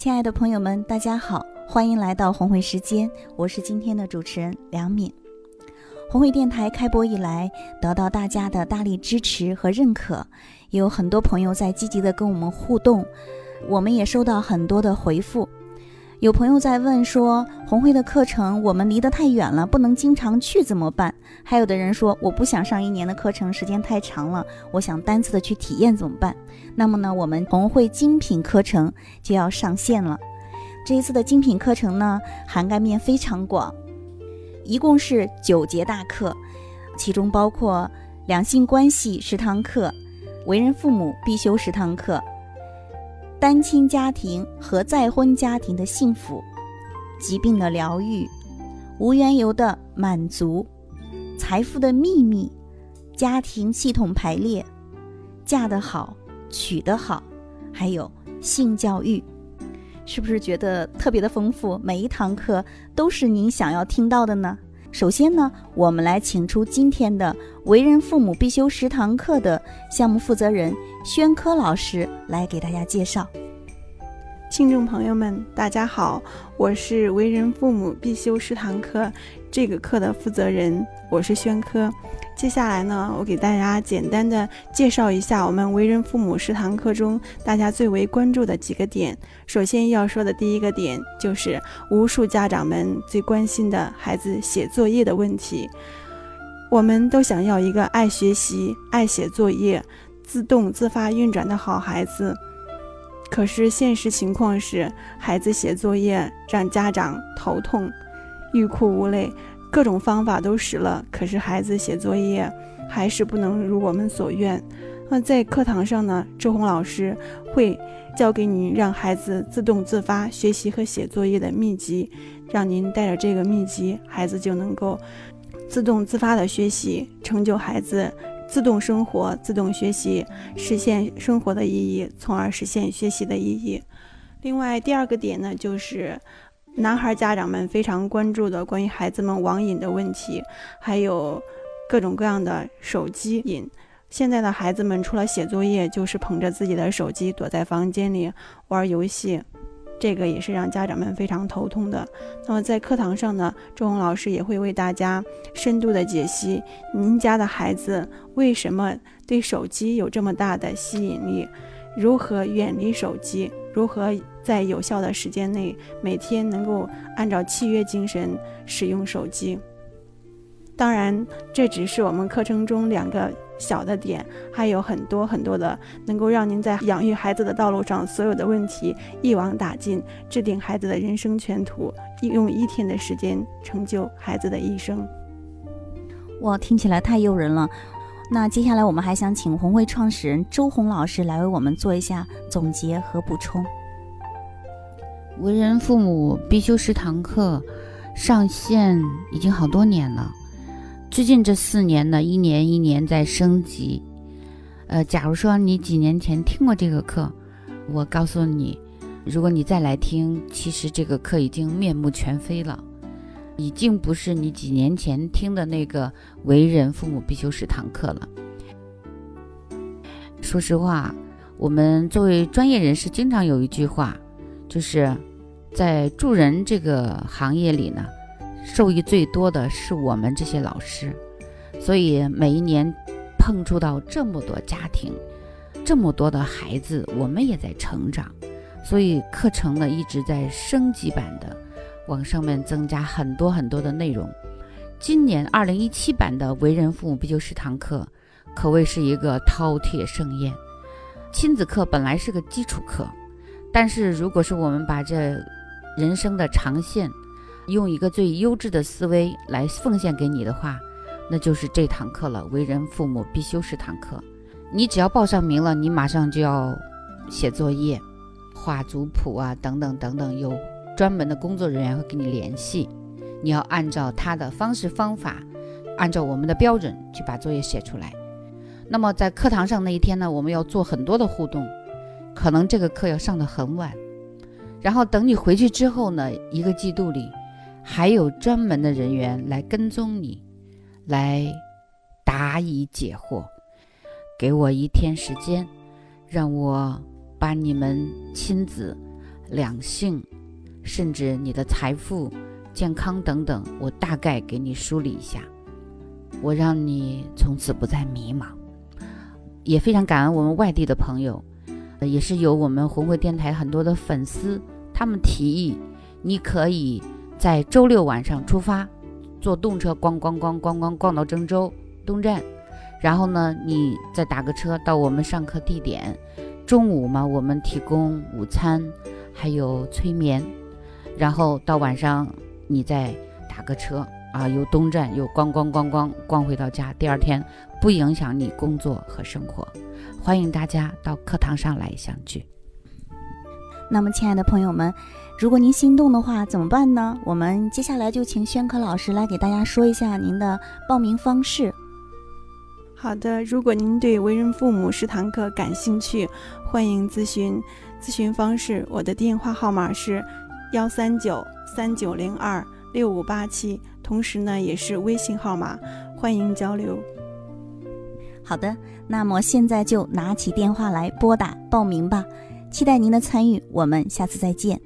亲爱的朋友们，大家好，欢迎来到红会时间，我是今天的主持人梁敏。红会电台开播以来，得到大家的大力支持和认可，也有很多朋友在积极的跟我们互动，我们也收到很多的回复。有朋友在问说，红会的课程我们离得太远了，不能经常去怎么办？还有的人说，我不想上一年的课程，时间太长了，我想单次的去体验怎么办？那么呢，我们红会精品课程就要上线了。这一次的精品课程呢，涵盖面非常广，一共是九节大课，其中包括两性关系十堂课，为人父母必修十堂课。单亲家庭和再婚家庭的幸福，疾病的疗愈，无缘由的满足，财富的秘密，家庭系统排列，嫁得好，娶得好，还有性教育，是不是觉得特别的丰富？每一堂课都是您想要听到的呢？首先呢，我们来请出今天的为人父母必修十堂课的项目负责人宣科老师来给大家介绍。听众朋友们，大家好，我是为人父母必修十堂课这个课的负责人，我是宣科。接下来呢，我给大家简单的介绍一下我们为人父母十堂课中大家最为关注的几个点。首先要说的第一个点就是无数家长们最关心的孩子写作业的问题。我们都想要一个爱学习、爱写作业、自动自发运转的好孩子。可是现实情况是，孩子写作业让家长头痛，欲哭无泪，各种方法都使了，可是孩子写作业还是不能如我们所愿。那在课堂上呢，周红老师会教给您让孩子自动自发学习和写作业的秘籍，让您带着这个秘籍，孩子就能够自动自发的学习，成就孩子。自动生活、自动学习，实现生活的意义，从而实现学习的意义。另外，第二个点呢，就是男孩家长们非常关注的关于孩子们网瘾的问题，还有各种各样的手机瘾。现在的孩子们除了写作业，就是捧着自己的手机躲在房间里玩游戏。这个也是让家长们非常头痛的。那么在课堂上呢，周红老师也会为大家深度的解析您家的孩子为什么对手机有这么大的吸引力，如何远离手机，如何在有效的时间内每天能够按照契约精神使用手机。当然，这只是我们课程中两个。小的点还有很多很多的，能够让您在养育孩子的道路上所有的问题一网打尽，制定孩子的人生全图，用一天的时间成就孩子的一生。哇，听起来太诱人了！那接下来我们还想请红会创始人周红老师来为我们做一下总结和补充。为人父母必修十堂课上线已经好多年了。最近这四年呢，一年一年在升级。呃，假如说你几年前听过这个课，我告诉你，如果你再来听，其实这个课已经面目全非了，已经不是你几年前听的那个为人父母必修十堂课了。说实话，我们作为专业人士，经常有一句话，就是在助人这个行业里呢。受益最多的是我们这些老师，所以每一年碰触到这么多家庭，这么多的孩子，我们也在成长，所以课程呢一直在升级版的往上面增加很多很多的内容。今年二零一七版的为人父母必修十堂课，可谓是一个饕餮盛宴。亲子课本来是个基础课，但是如果是我们把这人生的长线。用一个最优质的思维来奉献给你的话，那就是这堂课了。为人父母必修十堂课，你只要报上名了，你马上就要写作业、画族谱啊，等等等等，有专门的工作人员会跟你联系。你要按照他的方式方法，按照我们的标准去把作业写出来。那么在课堂上那一天呢，我们要做很多的互动，可能这个课要上的很晚，然后等你回去之后呢，一个季度里。还有专门的人员来跟踪你，来答疑解惑。给我一天时间，让我把你们亲子两性，甚至你的财富、健康等等，我大概给你梳理一下，我让你从此不再迷茫。也非常感恩我们外地的朋友，也是有我们红会电台很多的粉丝，他们提议，你可以在周六晚上出发，坐动车咣咣咣咣咣逛到郑州东站，然后呢，你再打个车到我们上课地点，中午嘛，我们提供午餐，还有催眠，然后到晚上你再打个车啊，由东站又咣咣咣咣逛回到家，第二天。不影响你工作和生活，欢迎大家到课堂上来相聚。那么，亲爱的朋友们，如果您心动的话，怎么办呢？我们接下来就请宣科老师来给大家说一下您的报名方式。好的，如果您对为人父母十堂课感兴趣，欢迎咨询。咨询方式，我的电话号码是幺三九三九零二六五八七，同时呢也是微信号码，欢迎交流。好的，那么现在就拿起电话来拨打报名吧，期待您的参与，我们下次再见。